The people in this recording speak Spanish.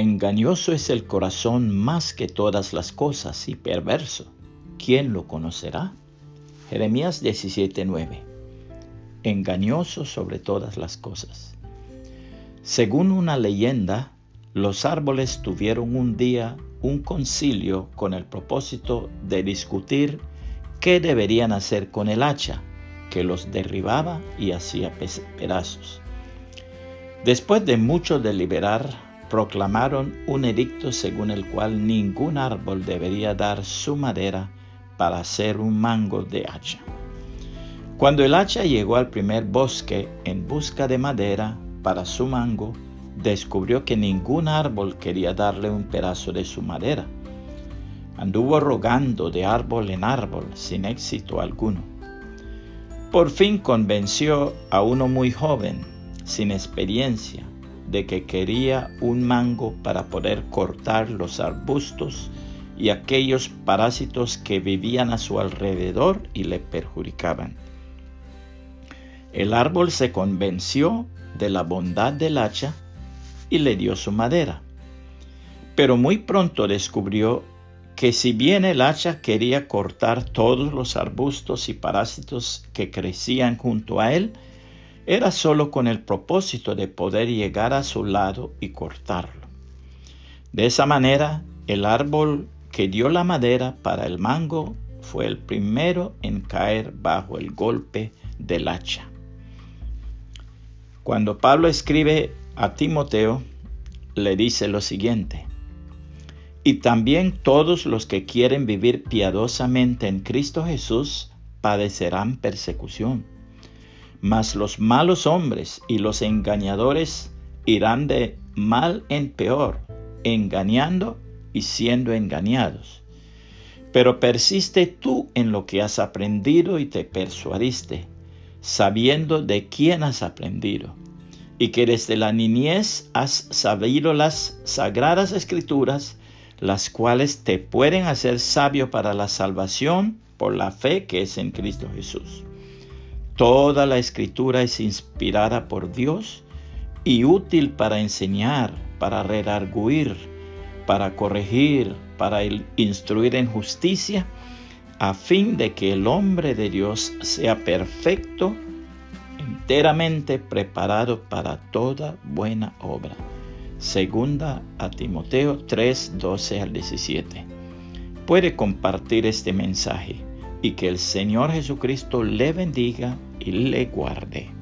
Engañoso es el corazón más que todas las cosas y perverso. ¿Quién lo conocerá? Jeremías 17:9. Engañoso sobre todas las cosas. Según una leyenda, los árboles tuvieron un día un concilio con el propósito de discutir qué deberían hacer con el hacha, que los derribaba y hacía pedazos. Después de mucho deliberar, proclamaron un edicto según el cual ningún árbol debería dar su madera para hacer un mango de hacha. Cuando el hacha llegó al primer bosque en busca de madera para su mango, descubrió que ningún árbol quería darle un pedazo de su madera. Anduvo rogando de árbol en árbol sin éxito alguno. Por fin convenció a uno muy joven, sin experiencia, de que quería un mango para poder cortar los arbustos y aquellos parásitos que vivían a su alrededor y le perjudicaban. El árbol se convenció de la bondad del hacha y le dio su madera. Pero muy pronto descubrió que si bien el hacha quería cortar todos los arbustos y parásitos que crecían junto a él, era solo con el propósito de poder llegar a su lado y cortarlo. De esa manera, el árbol que dio la madera para el mango fue el primero en caer bajo el golpe del hacha. Cuando Pablo escribe a Timoteo, le dice lo siguiente, y también todos los que quieren vivir piadosamente en Cristo Jesús padecerán persecución mas los malos hombres y los engañadores irán de mal en peor, engañando y siendo engañados. Pero persiste tú en lo que has aprendido y te persuadiste, sabiendo de quién has aprendido, y que desde la niñez has sabido las sagradas escrituras, las cuales te pueden hacer sabio para la salvación por la fe que es en Cristo Jesús. Toda la escritura es inspirada por Dios y útil para enseñar, para redarguir, para corregir, para instruir en justicia, a fin de que el hombre de Dios sea perfecto, enteramente preparado para toda buena obra. Segunda a Timoteo 3, 12 al 17. Puede compartir este mensaje y que el Señor Jesucristo le bendiga y le guarde.